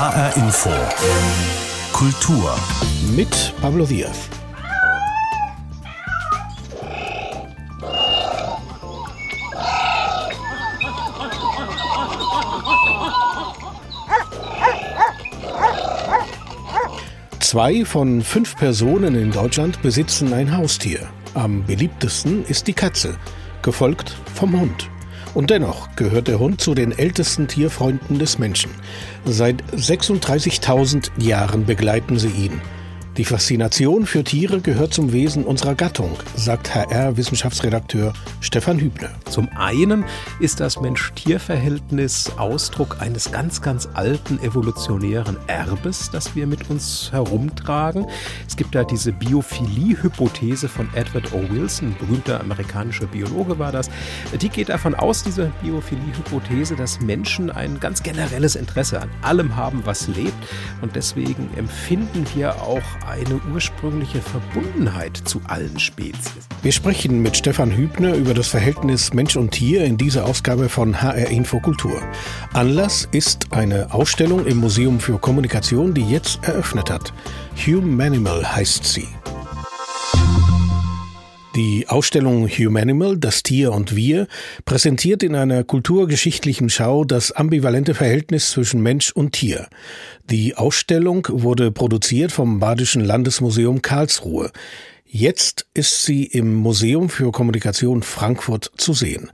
HR Info. Kultur. Mit Pablo Diaz. Zwei von fünf Personen in Deutschland besitzen ein Haustier. Am beliebtesten ist die Katze, gefolgt vom Hund. Und dennoch gehört der Hund zu den ältesten Tierfreunden des Menschen. Seit 36.000 Jahren begleiten sie ihn. Die Faszination für Tiere gehört zum Wesen unserer Gattung, sagt HR-Wissenschaftsredakteur Stefan Hübner. Zum einen ist das Mensch-Tier-Verhältnis Ausdruck eines ganz, ganz alten evolutionären Erbes, das wir mit uns herumtragen. Gibt da diese Biophilie-Hypothese von Edward O. Wilson, berühmter amerikanischer Biologe war das. Die geht davon aus, diese Biophilie-Hypothese, dass Menschen ein ganz generelles Interesse an allem haben, was lebt. Und deswegen empfinden wir auch eine ursprüngliche Verbundenheit zu allen Spezies. Wir sprechen mit Stefan Hübner über das Verhältnis Mensch und Tier in dieser Ausgabe von HR Infokultur. Anlass ist eine Ausstellung im Museum für Kommunikation, die jetzt eröffnet hat. Humanimal heißt sie. Die Ausstellung Humanimal, das Tier und wir, präsentiert in einer kulturgeschichtlichen Schau das ambivalente Verhältnis zwischen Mensch und Tier. Die Ausstellung wurde produziert vom Badischen Landesmuseum Karlsruhe. Jetzt ist sie im Museum für Kommunikation Frankfurt zu sehen.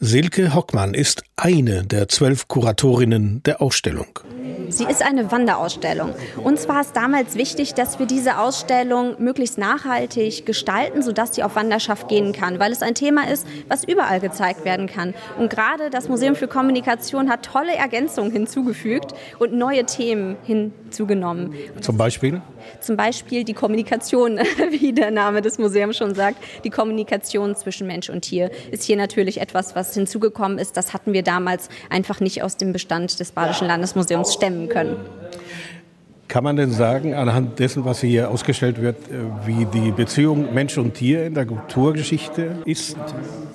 Silke Hockmann ist eine der zwölf Kuratorinnen der Ausstellung. Sie ist eine Wanderausstellung. Uns war es damals wichtig, dass wir diese Ausstellung möglichst nachhaltig gestalten, sodass sie auf Wanderschaft gehen kann, weil es ein Thema ist, was überall gezeigt werden kann. Und gerade das Museum für Kommunikation hat tolle Ergänzungen hinzugefügt und neue Themen hinzugenommen. Zum Beispiel? Zum Beispiel die Kommunikation, wie der Name des Museums schon sagt. Die Kommunikation zwischen Mensch und Tier ist hier natürlich etwas, was hinzugekommen ist. Das hatten wir damals einfach nicht aus dem Bestand des Badischen Landesmuseums stemmen können. Kann man denn sagen, anhand dessen, was hier ausgestellt wird, äh, wie die Beziehung Mensch und Tier in der Kulturgeschichte ist?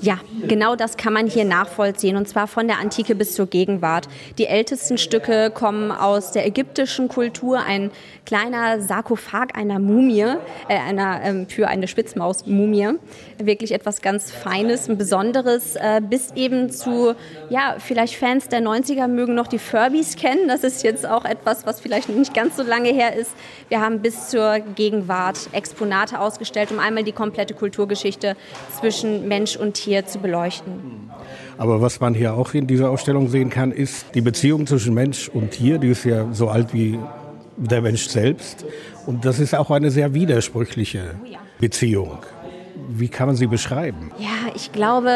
Ja, genau das kann man hier nachvollziehen und zwar von der Antike bis zur Gegenwart. Die ältesten Stücke kommen aus der ägyptischen Kultur. Ein kleiner Sarkophag einer Mumie, äh, einer, ähm, für eine Spitzmaus-Mumie. Wirklich etwas ganz Feines, ein Besonderes, äh, bis eben zu, ja, vielleicht Fans der 90er mögen noch die Furbies kennen. Das ist jetzt auch etwas, was vielleicht nicht ganz so lange her ist. Wir haben bis zur Gegenwart Exponate ausgestellt, um einmal die komplette Kulturgeschichte zwischen Mensch und Tier zu beleuchten. Aber was man hier auch in dieser Ausstellung sehen kann, ist die Beziehung zwischen Mensch und Tier, die ist ja so alt wie der Mensch selbst. Und das ist auch eine sehr widersprüchliche Beziehung. Wie kann man sie beschreiben? Ja, ich glaube,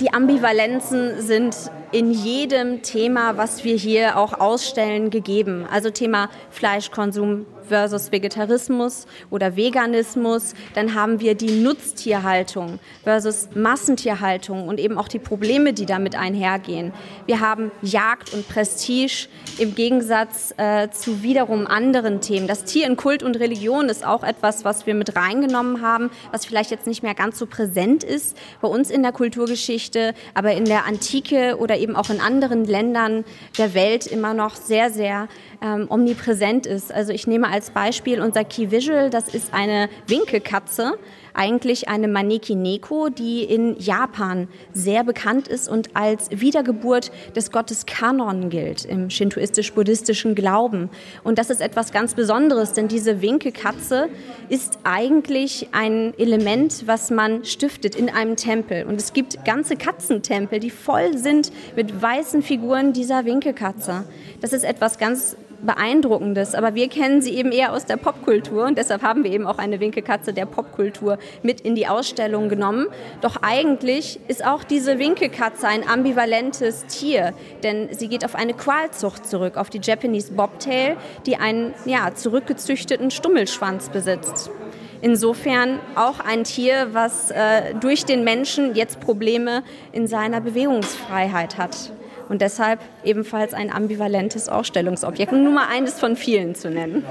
die Ambivalenzen sind in jedem Thema, was wir hier auch ausstellen, gegeben. Also Thema Fleischkonsum versus Vegetarismus oder Veganismus. Dann haben wir die Nutztierhaltung versus Massentierhaltung und eben auch die Probleme, die damit einhergehen. Wir haben Jagd und Prestige im Gegensatz äh, zu wiederum anderen Themen. Das Tier in Kult und Religion ist auch etwas, was wir mit reingenommen haben, was vielleicht jetzt nicht mehr ganz so präsent ist bei uns in der Kulturgeschichte, aber in der Antike oder eben auch in anderen Ländern der Welt immer noch sehr, sehr ähm, omnipräsent ist. Also ich nehme als Beispiel unser Key Visual, das ist eine Winkelkatze, eigentlich eine Maneki Neko, die in Japan sehr bekannt ist und als Wiedergeburt des Gottes Kanon gilt im shintoistisch-buddhistischen Glauben. Und das ist etwas ganz Besonderes, denn diese Winkelkatze ist eigentlich ein Element, was man stiftet in einem Tempel. Und es gibt ganze Katzentempel, die voll sind mit weißen Figuren dieser Winkelkatze. Das ist etwas ganz Beeindruckendes, aber wir kennen sie eben eher aus der Popkultur und deshalb haben wir eben auch eine Winkelkatze der Popkultur mit in die Ausstellung genommen. Doch eigentlich ist auch diese Winkelkatze ein ambivalentes Tier, denn sie geht auf eine Qualzucht zurück, auf die Japanese Bobtail, die einen ja, zurückgezüchteten Stummelschwanz besitzt. Insofern auch ein Tier, was äh, durch den Menschen jetzt Probleme in seiner Bewegungsfreiheit hat und deshalb ebenfalls ein ambivalentes Ausstellungsobjekt. Nur mal eines von vielen zu nennen.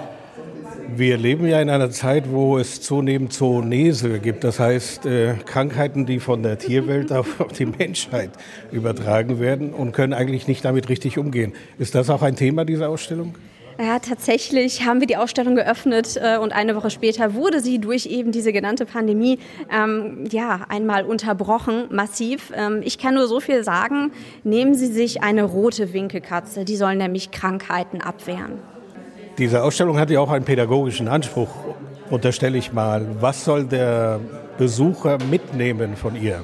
Wir leben ja in einer Zeit, wo es zunehmend Zoonese gibt, das heißt äh, Krankheiten, die von der Tierwelt auf, auf die Menschheit übertragen werden und können eigentlich nicht damit richtig umgehen. Ist das auch ein Thema dieser Ausstellung? Ja, tatsächlich haben wir die Ausstellung geöffnet äh, und eine Woche später wurde sie durch eben diese genannte Pandemie ähm, ja einmal unterbrochen, massiv. Ähm, ich kann nur so viel sagen: Nehmen Sie sich eine rote Winkelkatze, die soll nämlich Krankheiten abwehren. Diese Ausstellung hat ja auch einen pädagogischen Anspruch, unterstelle ich mal. Was soll der Besucher mitnehmen von ihr?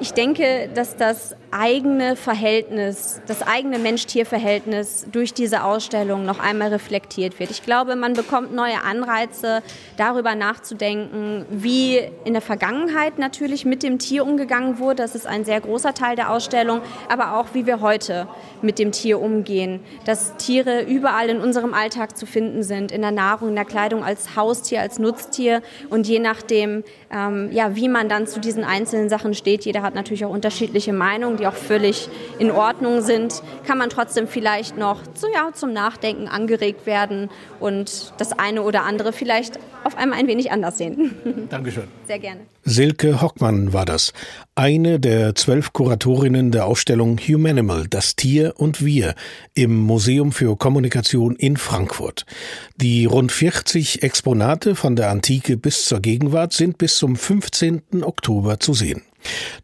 Ich denke, dass das eigene Verhältnis, das eigene Mensch-Tier-Verhältnis durch diese Ausstellung noch einmal reflektiert wird. Ich glaube, man bekommt neue Anreize, darüber nachzudenken, wie in der Vergangenheit natürlich mit dem Tier umgegangen wurde. Das ist ein sehr großer Teil der Ausstellung, aber auch, wie wir heute mit dem Tier umgehen. Dass Tiere überall in unserem Alltag zu finden sind, in der Nahrung, in der Kleidung, als Haustier, als Nutztier und je nachdem, ähm, ja, wie man dann zu diesen einzelnen Sachen steht. Jeder hat natürlich auch unterschiedliche Meinungen die auch völlig in Ordnung sind, kann man trotzdem vielleicht noch zu, ja, zum Nachdenken angeregt werden und das eine oder andere vielleicht auf einmal ein wenig anders sehen. Dankeschön. Sehr gerne. Silke Hockmann war das, eine der zwölf Kuratorinnen der Ausstellung Humanimal, das Tier und wir im Museum für Kommunikation in Frankfurt. Die rund 40 Exponate von der Antike bis zur Gegenwart sind bis zum 15. Oktober zu sehen.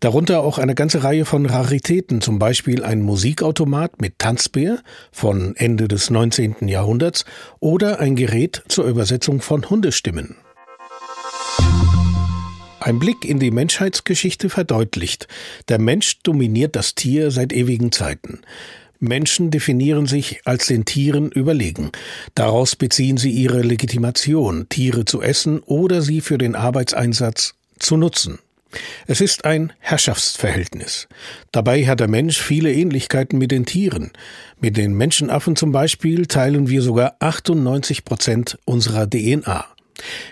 Darunter auch eine ganze Reihe von Raritäten, zum Beispiel ein Musikautomat mit Tanzbär von Ende des 19. Jahrhunderts oder ein Gerät zur Übersetzung von Hundestimmen. Ein Blick in die Menschheitsgeschichte verdeutlicht, der Mensch dominiert das Tier seit ewigen Zeiten. Menschen definieren sich als den Tieren überlegen. Daraus beziehen sie ihre Legitimation, Tiere zu essen oder sie für den Arbeitseinsatz zu nutzen. Es ist ein Herrschaftsverhältnis. Dabei hat der Mensch viele Ähnlichkeiten mit den Tieren. Mit den Menschenaffen zum Beispiel teilen wir sogar 98 Prozent unserer DNA.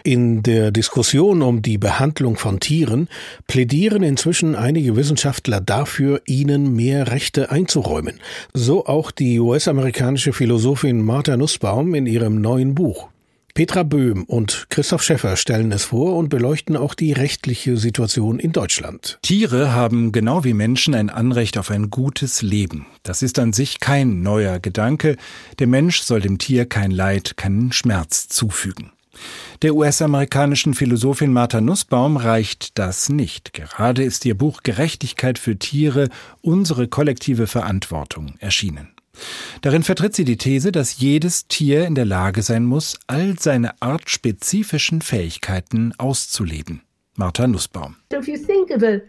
In der Diskussion um die Behandlung von Tieren plädieren inzwischen einige Wissenschaftler dafür, ihnen mehr Rechte einzuräumen. So auch die US-amerikanische Philosophin Martha Nussbaum in ihrem neuen Buch. Petra Böhm und Christoph Schäffer stellen es vor und beleuchten auch die rechtliche Situation in Deutschland. Tiere haben genau wie Menschen ein Anrecht auf ein gutes Leben. Das ist an sich kein neuer Gedanke. Der Mensch soll dem Tier kein Leid, keinen Schmerz zufügen. Der US-amerikanischen Philosophin Martha Nussbaum reicht das nicht. Gerade ist ihr Buch Gerechtigkeit für Tiere, unsere kollektive Verantwortung erschienen. Darin vertritt sie die These, dass jedes Tier in der Lage sein muss, all seine artspezifischen Fähigkeiten auszuleben. Martha Nussbaum. So if you think of a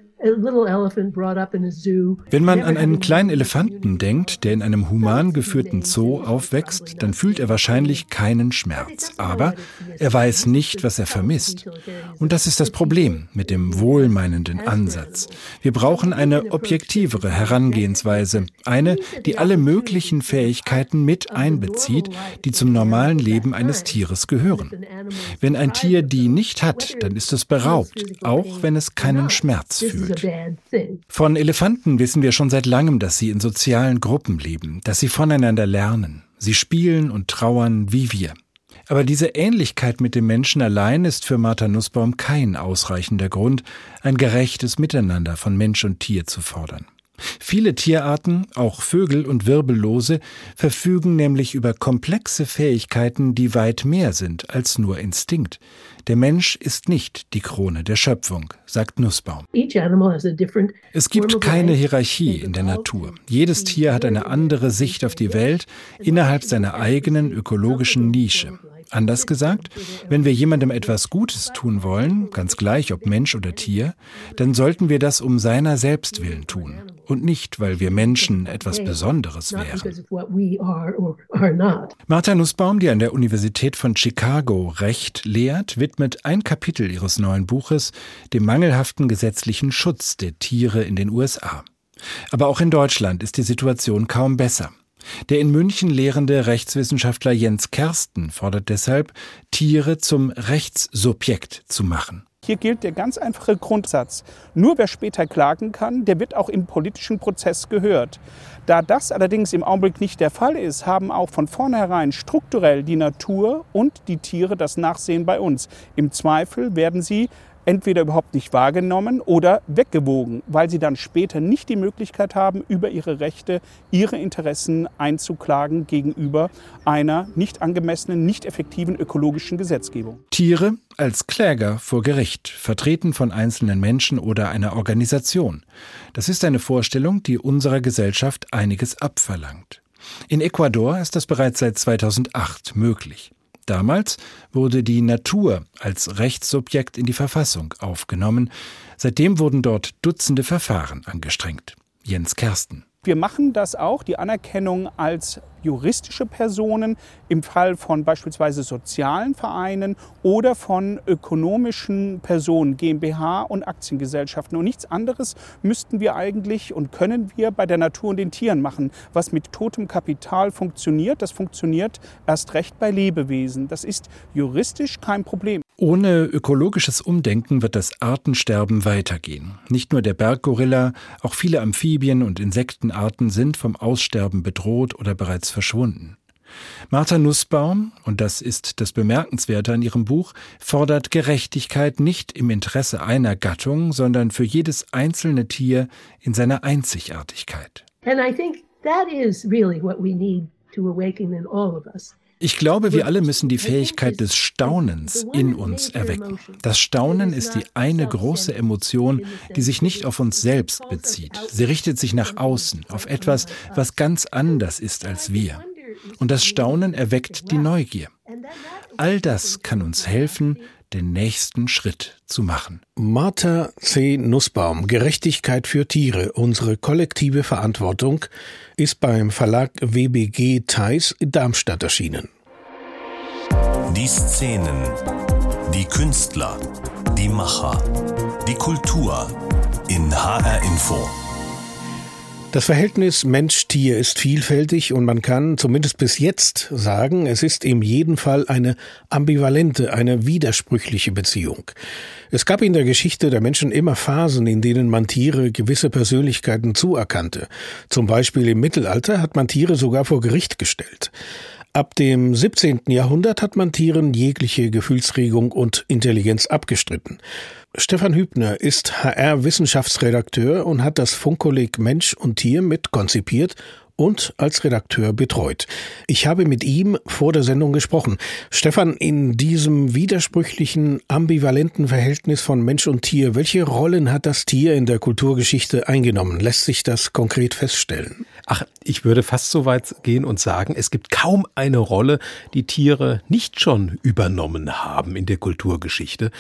wenn man an einen kleinen Elefanten denkt, der in einem human geführten Zoo aufwächst, dann fühlt er wahrscheinlich keinen Schmerz. Aber er weiß nicht, was er vermisst. Und das ist das Problem mit dem wohlmeinenden Ansatz. Wir brauchen eine objektivere Herangehensweise, eine, die alle möglichen Fähigkeiten mit einbezieht, die zum normalen Leben eines Tieres gehören. Wenn ein Tier die nicht hat, dann ist es beraubt, auch wenn es keinen Schmerz fühlt. Von Elefanten wissen wir schon seit langem, dass sie in sozialen Gruppen leben, dass sie voneinander lernen. Sie spielen und trauern wie wir. Aber diese Ähnlichkeit mit dem Menschen allein ist für Martha Nussbaum kein ausreichender Grund, ein gerechtes Miteinander von Mensch und Tier zu fordern. Viele Tierarten, auch Vögel und Wirbellose, verfügen nämlich über komplexe Fähigkeiten, die weit mehr sind als nur Instinkt. Der Mensch ist nicht die Krone der Schöpfung, sagt Nussbaum. Es gibt keine Hierarchie in der Natur. Jedes Tier hat eine andere Sicht auf die Welt innerhalb seiner eigenen ökologischen Nische. Anders gesagt, wenn wir jemandem etwas Gutes tun wollen, ganz gleich ob Mensch oder Tier, dann sollten wir das um seiner selbst willen tun und nicht, weil wir Menschen etwas Besonderes wären. Martha Nussbaum, die an der Universität von Chicago Recht lehrt, widmet ein Kapitel ihres neuen Buches dem mangelhaften gesetzlichen Schutz der Tiere in den USA. Aber auch in Deutschland ist die Situation kaum besser. Der in München lehrende Rechtswissenschaftler Jens Kersten fordert deshalb, Tiere zum Rechtssubjekt zu machen. Hier gilt der ganz einfache Grundsatz. Nur wer später klagen kann, der wird auch im politischen Prozess gehört. Da das allerdings im Augenblick nicht der Fall ist, haben auch von vornherein strukturell die Natur und die Tiere das Nachsehen bei uns. Im Zweifel werden sie entweder überhaupt nicht wahrgenommen oder weggewogen, weil sie dann später nicht die Möglichkeit haben, über ihre Rechte, ihre Interessen einzuklagen gegenüber einer nicht angemessenen, nicht effektiven ökologischen Gesetzgebung. Tiere als Kläger vor Gericht, vertreten von einzelnen Menschen oder einer Organisation. Das ist eine Vorstellung, die unserer Gesellschaft einiges abverlangt. In Ecuador ist das bereits seit 2008 möglich. Damals wurde die Natur als Rechtssubjekt in die Verfassung aufgenommen. Seitdem wurden dort Dutzende Verfahren angestrengt. Jens Kersten. Wir machen das auch, die Anerkennung als juristische Personen im Fall von beispielsweise sozialen Vereinen oder von ökonomischen Personen, GmbH und Aktiengesellschaften. Und nichts anderes müssten wir eigentlich und können wir bei der Natur und den Tieren machen. Was mit totem Kapital funktioniert, das funktioniert erst recht bei Lebewesen. Das ist juristisch kein Problem. Ohne ökologisches Umdenken wird das Artensterben weitergehen. Nicht nur der Berggorilla, auch viele Amphibien und Insektenarten sind vom Aussterben bedroht oder bereits verschwunden. Martha Nussbaum, und das ist das Bemerkenswerte an ihrem Buch, fordert Gerechtigkeit nicht im Interesse einer Gattung, sondern für jedes einzelne Tier in seiner Einzigartigkeit. And I think that is really what we need to awaken in all of us. Ich glaube, wir alle müssen die Fähigkeit des Staunens in uns erwecken. Das Staunen ist die eine große Emotion, die sich nicht auf uns selbst bezieht. Sie richtet sich nach außen, auf etwas, was ganz anders ist als wir. Und das Staunen erweckt die Neugier. All das kann uns helfen, den nächsten Schritt zu machen. Martha C. Nussbaum, Gerechtigkeit für Tiere, unsere kollektive Verantwortung, ist beim Verlag WBG Theis in Darmstadt erschienen. Die Szenen, die Künstler, die Macher, die Kultur in HR Info. Das Verhältnis Mensch-Tier ist vielfältig und man kann zumindest bis jetzt sagen, es ist in jedem Fall eine ambivalente, eine widersprüchliche Beziehung. Es gab in der Geschichte der Menschen immer Phasen, in denen man Tiere gewisse Persönlichkeiten zuerkannte. Zum Beispiel im Mittelalter hat man Tiere sogar vor Gericht gestellt. Ab dem 17. Jahrhundert hat man Tieren jegliche Gefühlsregung und Intelligenz abgestritten. Stefan Hübner ist HR-Wissenschaftsredakteur und hat das Funkkolleg Mensch und Tier mit konzipiert und als Redakteur betreut. Ich habe mit ihm vor der Sendung gesprochen. Stefan, in diesem widersprüchlichen, ambivalenten Verhältnis von Mensch und Tier, welche Rollen hat das Tier in der Kulturgeschichte eingenommen? Lässt sich das konkret feststellen? Ach, ich würde fast so weit gehen und sagen, es gibt kaum eine Rolle, die Tiere nicht schon übernommen haben in der Kulturgeschichte.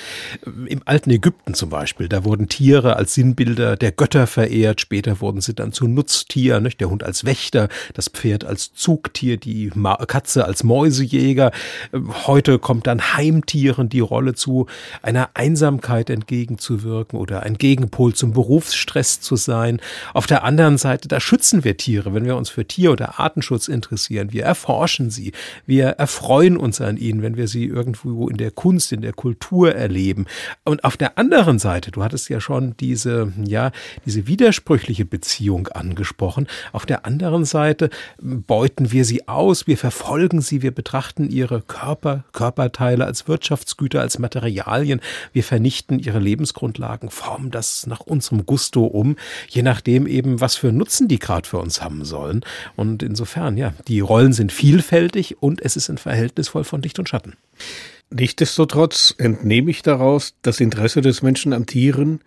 Im alten Ägypten zum Beispiel, da wurden Tiere als Sinnbilder der Götter verehrt, später wurden sie dann zu Nutztieren, der Hund als Wächter Wächter, das Pferd als Zugtier, die Katze als Mäusejäger. Heute kommt dann Heimtieren die Rolle zu, einer Einsamkeit entgegenzuwirken oder ein Gegenpol zum Berufsstress zu sein. Auf der anderen Seite, da schützen wir Tiere, wenn wir uns für Tier- oder Artenschutz interessieren. Wir erforschen sie. Wir erfreuen uns an ihnen, wenn wir sie irgendwo in der Kunst, in der Kultur erleben. Und auf der anderen Seite, du hattest ja schon diese, ja, diese widersprüchliche Beziehung angesprochen. Auf der anderen anderen Seite beuten wir sie aus, wir verfolgen sie, wir betrachten ihre Körper, Körperteile als Wirtschaftsgüter, als Materialien, wir vernichten ihre Lebensgrundlagen, formen das nach unserem Gusto um, je nachdem eben, was für Nutzen die gerade für uns haben sollen. Und insofern, ja, die Rollen sind vielfältig und es ist ein Verhältnis voll von Licht und Schatten. Nichtsdestotrotz entnehme ich daraus, das Interesse des Menschen an Tieren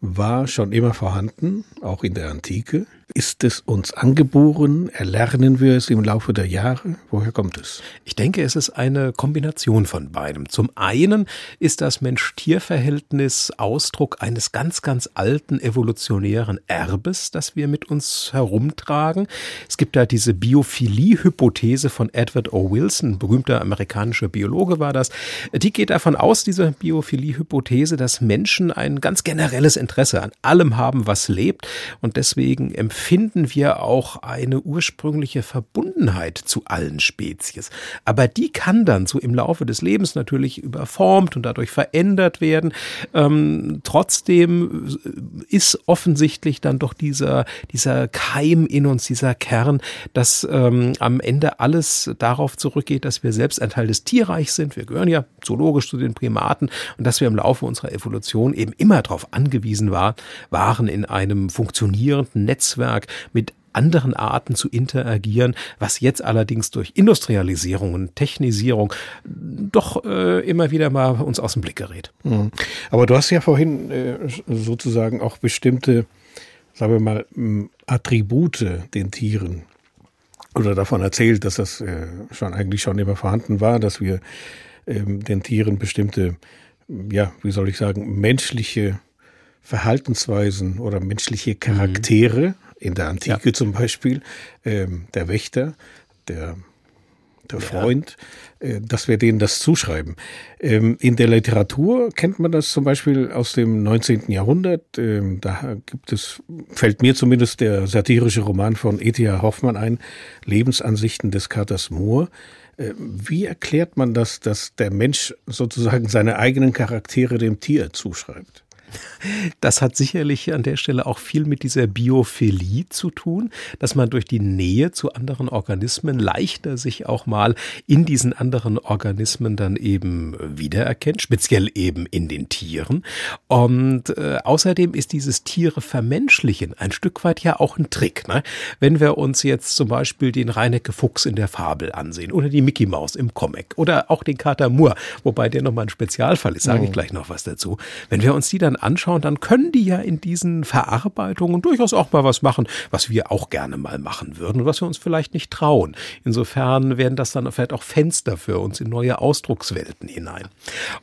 war schon immer vorhanden, auch in der Antike. Ist es uns angeboren? Erlernen wir es im Laufe der Jahre? Woher kommt es? Ich denke, es ist eine Kombination von beidem. Zum einen ist das Mensch-Tier-Verhältnis Ausdruck eines ganz, ganz alten evolutionären Erbes, das wir mit uns herumtragen. Es gibt da diese Biophilie-Hypothese von Edward O. Wilson, berühmter amerikanischer Biologe war das. Die geht davon aus, diese Biophilie-Hypothese, dass Menschen ein ganz generelles Interesse an allem haben, was lebt und deswegen empfinden finden wir auch eine ursprüngliche Verbundenheit zu allen Spezies. Aber die kann dann so im Laufe des Lebens natürlich überformt und dadurch verändert werden. Ähm, trotzdem ist offensichtlich dann doch dieser, dieser Keim in uns, dieser Kern, dass ähm, am Ende alles darauf zurückgeht, dass wir selbst ein Teil des Tierreichs sind. Wir gehören ja zoologisch zu den Primaten und dass wir im Laufe unserer Evolution eben immer darauf angewiesen war, waren, in einem funktionierenden Netzwerk mit anderen Arten zu interagieren, was jetzt allerdings durch Industrialisierung und Technisierung doch äh, immer wieder mal uns aus dem Blick gerät. Mhm. Aber du hast ja vorhin äh, sozusagen auch bestimmte, sagen wir mal, Attribute den Tieren oder davon erzählt, dass das äh, schon eigentlich schon immer vorhanden war, dass wir ähm, den Tieren bestimmte, ja, wie soll ich sagen, menschliche Verhaltensweisen oder menschliche Charaktere, mhm. In der Antike ja. zum Beispiel, ähm, der Wächter, der der Freund, ja. Äh, dass wir denen das zuschreiben. Ähm, in der Literatur kennt man das zum Beispiel aus dem 19. Jahrhundert. Ähm, da gibt es, fällt mir zumindest der satirische Roman von E.T.A. Hoffmann ein, Lebensansichten des Katers Moore. Äh, wie erklärt man das, dass der Mensch sozusagen seine eigenen Charaktere dem Tier zuschreibt? Das hat sicherlich an der Stelle auch viel mit dieser Biophilie zu tun, dass man durch die Nähe zu anderen Organismen leichter sich auch mal in diesen anderen Organismen dann eben wiedererkennt, speziell eben in den Tieren. Und äh, außerdem ist dieses Tiere vermenschlichen ein Stück weit ja auch ein Trick. Ne? Wenn wir uns jetzt zum Beispiel den Reinecke Fuchs in der Fabel ansehen oder die Mickey Maus im Comic oder auch den Kater Moore, wobei der nochmal ein Spezialfall ist, sage ich mhm. gleich noch was dazu. Wenn wir uns die dann anschauen, dann können die ja in diesen Verarbeitungen durchaus auch mal was machen, was wir auch gerne mal machen würden und was wir uns vielleicht nicht trauen. Insofern werden das dann vielleicht auch Fenster für uns in neue Ausdruckswelten hinein.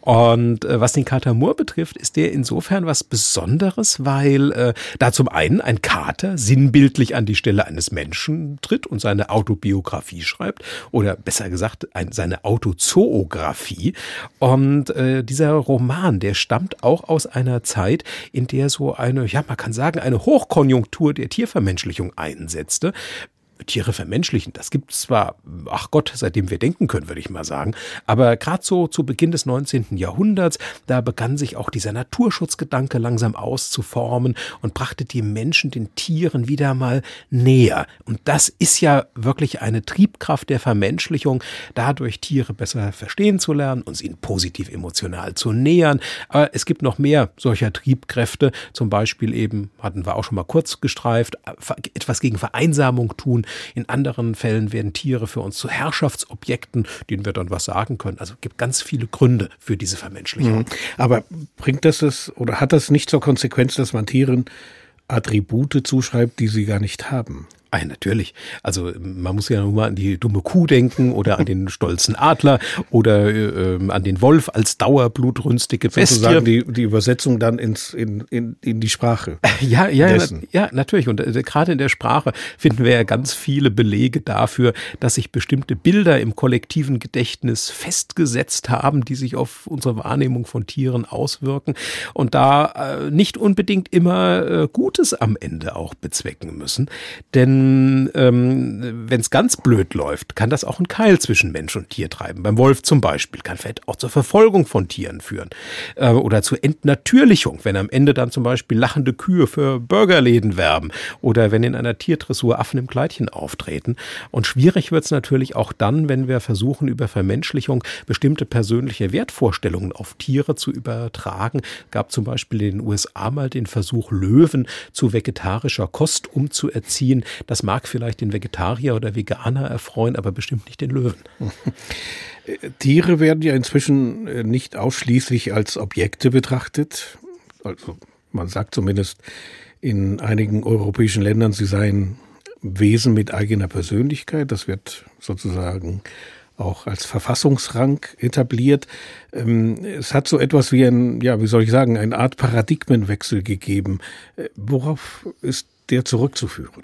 Und äh, was den Kater Moore betrifft, ist der insofern was Besonderes, weil äh, da zum einen ein Kater sinnbildlich an die Stelle eines Menschen tritt und seine Autobiografie schreibt oder besser gesagt ein, seine Autozoografie. Und äh, dieser Roman, der stammt auch aus einer Zeit, in der so eine, ja, man kann sagen, eine Hochkonjunktur der Tiervermenschlichung einsetzte. Tiere vermenschlichen. Das gibt es zwar, ach Gott, seitdem wir denken können, würde ich mal sagen. Aber gerade so zu Beginn des 19. Jahrhunderts, da begann sich auch dieser Naturschutzgedanke langsam auszuformen und brachte die Menschen den Tieren wieder mal näher. Und das ist ja wirklich eine Triebkraft der Vermenschlichung, dadurch Tiere besser verstehen zu lernen, uns ihnen positiv emotional zu nähern. Aber es gibt noch mehr solcher Triebkräfte. Zum Beispiel eben, hatten wir auch schon mal kurz gestreift, etwas gegen Vereinsamung tun, in anderen Fällen werden Tiere für uns zu Herrschaftsobjekten, denen wir dann was sagen können. Also es gibt ganz viele Gründe für diese Vermenschlichung. Mhm. Aber bringt das es oder hat das nicht zur Konsequenz, dass man Tieren Attribute zuschreibt, die sie gar nicht haben? Ah, natürlich. Also man muss ja nur mal an die dumme Kuh denken oder an den stolzen Adler oder äh, an den Wolf als dauerblutrünstige Bestie. Sozusagen die, die Übersetzung dann ins, in, in, in die Sprache. Ja, ja, na, ja, natürlich. Und äh, gerade in der Sprache finden wir ja ganz viele Belege dafür, dass sich bestimmte Bilder im kollektiven Gedächtnis festgesetzt haben, die sich auf unsere Wahrnehmung von Tieren auswirken und da äh, nicht unbedingt immer äh, Gutes am Ende auch bezwecken müssen. Denn ähm, wenn es ganz blöd läuft, kann das auch einen Keil zwischen Mensch und Tier treiben. Beim Wolf zum Beispiel kann vielleicht auch zur Verfolgung von Tieren führen äh, oder zur Entnatürlichung, wenn am Ende dann zum Beispiel lachende Kühe für Burgerläden werben oder wenn in einer Tiertressur Affen im Kleidchen auftreten. Und schwierig wird es natürlich auch dann, wenn wir versuchen, über Vermenschlichung bestimmte persönliche Wertvorstellungen auf Tiere zu übertragen. Gab zum Beispiel in den USA mal den Versuch, Löwen zu vegetarischer Kost umzuerziehen. Das mag vielleicht den Vegetarier oder Veganer erfreuen, aber bestimmt nicht den Löwen. Tiere werden ja inzwischen äh, nicht ausschließlich als Objekte betrachtet. Also man sagt zumindest in einigen europäischen Ländern, sie seien Wesen mit eigener Persönlichkeit. Das wird sozusagen auch als Verfassungsrang etabliert. Ähm, es hat so etwas wie ein, ja, wie soll ich sagen, eine Art Paradigmenwechsel gegeben. Äh, worauf ist der zurückzuführen?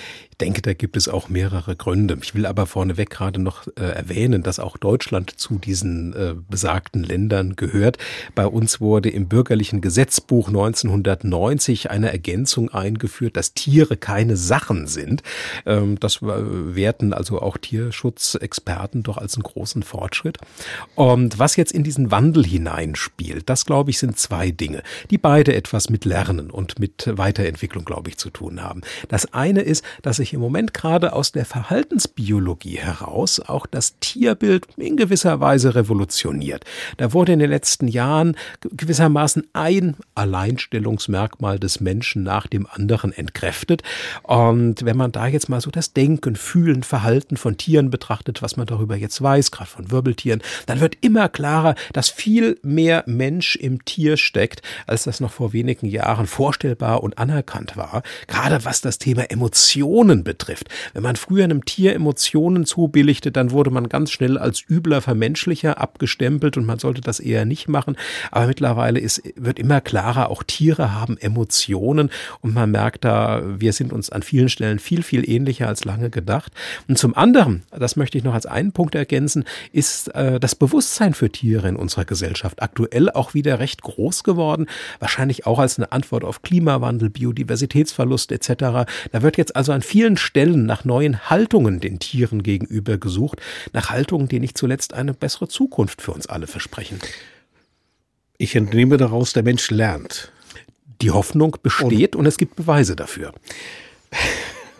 denke, da gibt es auch mehrere Gründe. Ich will aber vorneweg gerade noch äh, erwähnen, dass auch Deutschland zu diesen äh, besagten Ländern gehört. Bei uns wurde im bürgerlichen Gesetzbuch 1990 eine Ergänzung eingeführt, dass Tiere keine Sachen sind. Ähm, das werten also auch Tierschutzexperten doch als einen großen Fortschritt. Und was jetzt in diesen Wandel hineinspielt, das glaube ich sind zwei Dinge, die beide etwas mit Lernen und mit Weiterentwicklung, glaube ich, zu tun haben. Das eine ist, dass sich im Moment gerade aus der Verhaltensbiologie heraus auch das Tierbild in gewisser Weise revolutioniert. Da wurde in den letzten Jahren gewissermaßen ein Alleinstellungsmerkmal des Menschen nach dem anderen entkräftet. Und wenn man da jetzt mal so das Denken, Fühlen, Verhalten von Tieren betrachtet, was man darüber jetzt weiß, gerade von Wirbeltieren, dann wird immer klarer, dass viel mehr Mensch im Tier steckt, als das noch vor wenigen Jahren vorstellbar und anerkannt war. Gerade was das Thema Emotionen betrifft. Wenn man früher einem Tier Emotionen zubilligte, dann wurde man ganz schnell als übler Vermenschlicher abgestempelt und man sollte das eher nicht machen. Aber mittlerweile ist, wird immer klarer, auch Tiere haben Emotionen und man merkt da, wir sind uns an vielen Stellen viel, viel ähnlicher als lange gedacht. Und zum anderen, das möchte ich noch als einen Punkt ergänzen, ist äh, das Bewusstsein für Tiere in unserer Gesellschaft aktuell auch wieder recht groß geworden. Wahrscheinlich auch als eine Antwort auf Klimawandel, Biodiversitätsverlust etc. Da wird jetzt also an vielen Stellen nach neuen Haltungen den Tieren gegenüber gesucht, nach Haltungen, die nicht zuletzt eine bessere Zukunft für uns alle versprechen. Ich entnehme daraus, der Mensch lernt. Die Hoffnung besteht und, und es gibt Beweise dafür.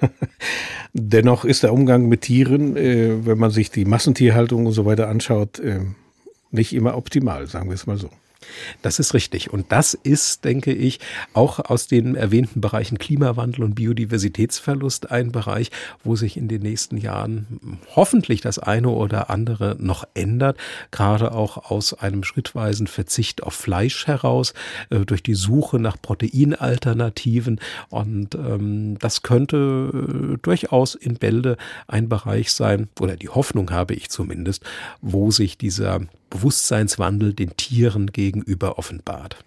Dennoch ist der Umgang mit Tieren, äh, wenn man sich die Massentierhaltung und so weiter anschaut, äh, nicht immer optimal, sagen wir es mal so. Das ist richtig. Und das ist, denke ich, auch aus den erwähnten Bereichen Klimawandel und Biodiversitätsverlust ein Bereich, wo sich in den nächsten Jahren hoffentlich das eine oder andere noch ändert. Gerade auch aus einem schrittweisen Verzicht auf Fleisch heraus, äh, durch die Suche nach Proteinalternativen. Und ähm, das könnte äh, durchaus in Bälde ein Bereich sein, oder die Hoffnung habe ich zumindest, wo sich dieser Bewusstseinswandel den Tieren gegenüber offenbart.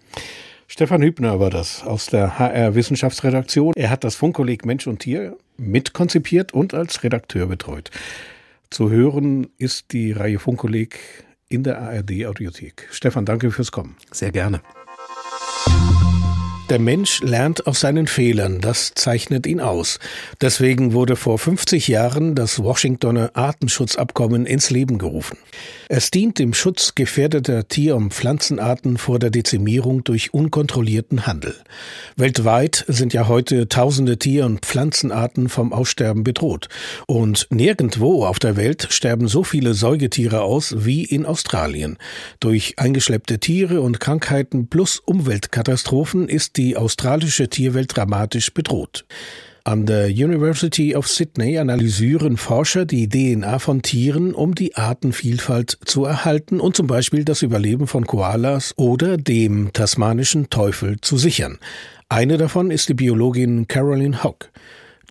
Stefan Hübner war das aus der HR Wissenschaftsredaktion. Er hat das Funkkolleg Mensch und Tier mitkonzipiert und als Redakteur betreut. Zu hören ist die Reihe Funkkolleg in der ARD Audiothek. Stefan, danke fürs Kommen. Sehr gerne. Der Mensch lernt aus seinen Fehlern, das zeichnet ihn aus. Deswegen wurde vor 50 Jahren das Washingtoner Artenschutzabkommen ins Leben gerufen. Es dient dem Schutz gefährdeter Tier- und Pflanzenarten vor der Dezimierung durch unkontrollierten Handel. Weltweit sind ja heute tausende Tier- und Pflanzenarten vom Aussterben bedroht. Und nirgendwo auf der Welt sterben so viele Säugetiere aus wie in Australien. Durch eingeschleppte Tiere und Krankheiten plus Umweltkatastrophen ist die australische Tierwelt dramatisch bedroht. An der University of Sydney analysieren Forscher die DNA von Tieren, um die Artenvielfalt zu erhalten und zum Beispiel das Überleben von Koalas oder dem tasmanischen Teufel zu sichern. Eine davon ist die Biologin Carolyn Hock.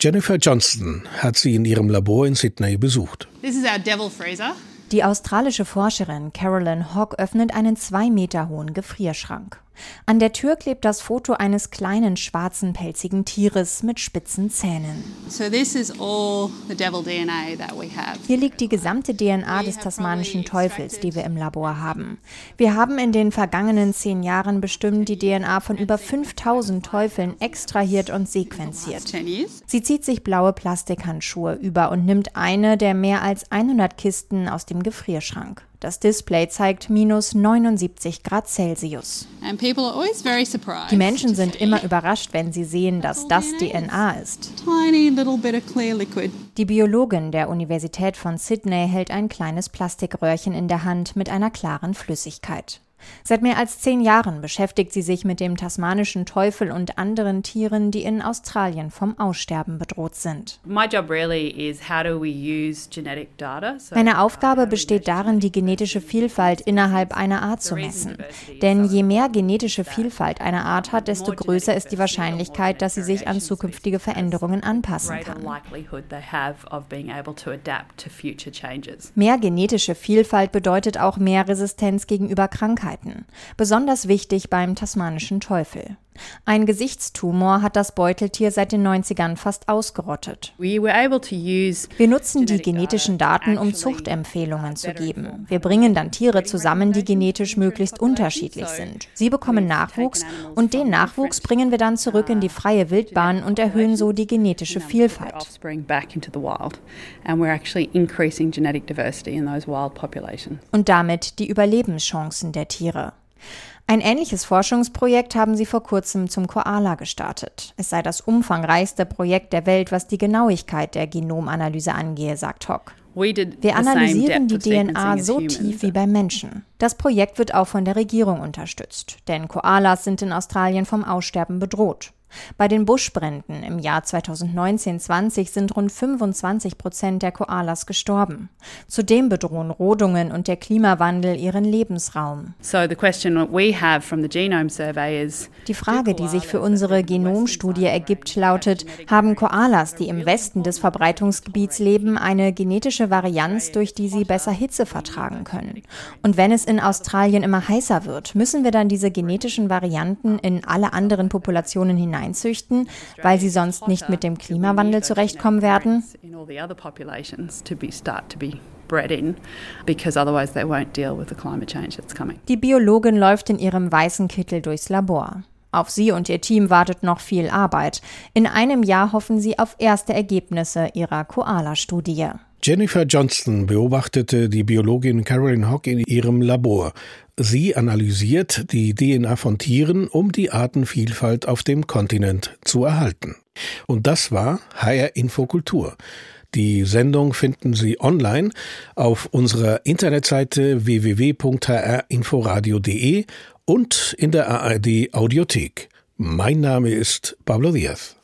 Jennifer Johnston hat sie in ihrem Labor in Sydney besucht. This is our devil freezer. Die australische Forscherin Carolyn Hogg öffnet einen zwei Meter hohen Gefrierschrank. An der Tür klebt das Foto eines kleinen schwarzen pelzigen Tieres mit spitzen Zähnen. Hier liegt die gesamte DNA des tasmanischen Teufels, die wir im Labor haben. Wir haben in den vergangenen zehn Jahren bestimmt die DNA von über 5000 Teufeln extrahiert und sequenziert. Sie zieht sich blaue Plastikhandschuhe über und nimmt eine der mehr als 100 Kisten aus dem Gefrierschrank. Das Display zeigt minus 79 Grad Celsius. Die Menschen sind immer überrascht, wenn sie sehen, dass das DNA ist. Die Biologin der Universität von Sydney hält ein kleines Plastikröhrchen in der Hand mit einer klaren Flüssigkeit. Seit mehr als zehn Jahren beschäftigt sie sich mit dem tasmanischen Teufel und anderen Tieren, die in Australien vom Aussterben bedroht sind. Meine Aufgabe besteht darin, die genetische Vielfalt innerhalb einer Art zu messen. Denn je mehr genetische Vielfalt eine Art hat, desto größer ist die Wahrscheinlichkeit, dass sie sich an zukünftige Veränderungen anpassen kann. Mehr genetische Vielfalt bedeutet auch mehr Resistenz gegenüber Krankheiten. Krankheiten, besonders wichtig beim tasmanischen Teufel. Ein Gesichtstumor hat das Beuteltier seit den 90ern fast ausgerottet. Wir nutzen die genetischen Daten, um Zuchtempfehlungen zu geben. Wir bringen dann Tiere zusammen, die genetisch möglichst unterschiedlich sind. Sie bekommen Nachwuchs und den Nachwuchs bringen wir dann zurück in die freie Wildbahn und erhöhen so die genetische Vielfalt. Und damit die Überlebenschancen der Tiere. Ein ähnliches Forschungsprojekt haben sie vor kurzem zum Koala gestartet. Es sei das umfangreichste Projekt der Welt, was die Genauigkeit der Genomanalyse angehe, sagt Hock. Wir analysieren die DNA so tief wie beim Menschen. Das Projekt wird auch von der Regierung unterstützt, denn Koalas sind in Australien vom Aussterben bedroht. Bei den Buschbränden im Jahr 2019-20 sind rund 25 Prozent der Koalas gestorben. Zudem bedrohen Rodungen und der Klimawandel ihren Lebensraum. Die Frage, die sich für unsere Genomstudie ergibt, lautet, haben Koalas, die im Westen des Verbreitungsgebiets leben, eine genetische Varianz, durch die sie besser Hitze vertragen können? Und wenn es in Australien immer heißer wird, müssen wir dann diese genetischen Varianten in alle anderen Populationen hinein einzüchten, weil sie sonst nicht mit dem Klimawandel zurechtkommen werden? Die Biologin läuft in ihrem weißen Kittel durchs Labor. Auf sie und ihr Team wartet noch viel Arbeit. In einem Jahr hoffen sie auf erste Ergebnisse ihrer Koala-Studie. Jennifer Johnston beobachtete die Biologin Carolyn Hock in ihrem Labor. Sie analysiert die DNA von Tieren, um die Artenvielfalt auf dem Kontinent zu erhalten. Und das war HR Infokultur. Die Sendung finden Sie online auf unserer Internetseite www.hrinforadio.de und in der ARD Audiothek. Mein Name ist Pablo Diaz.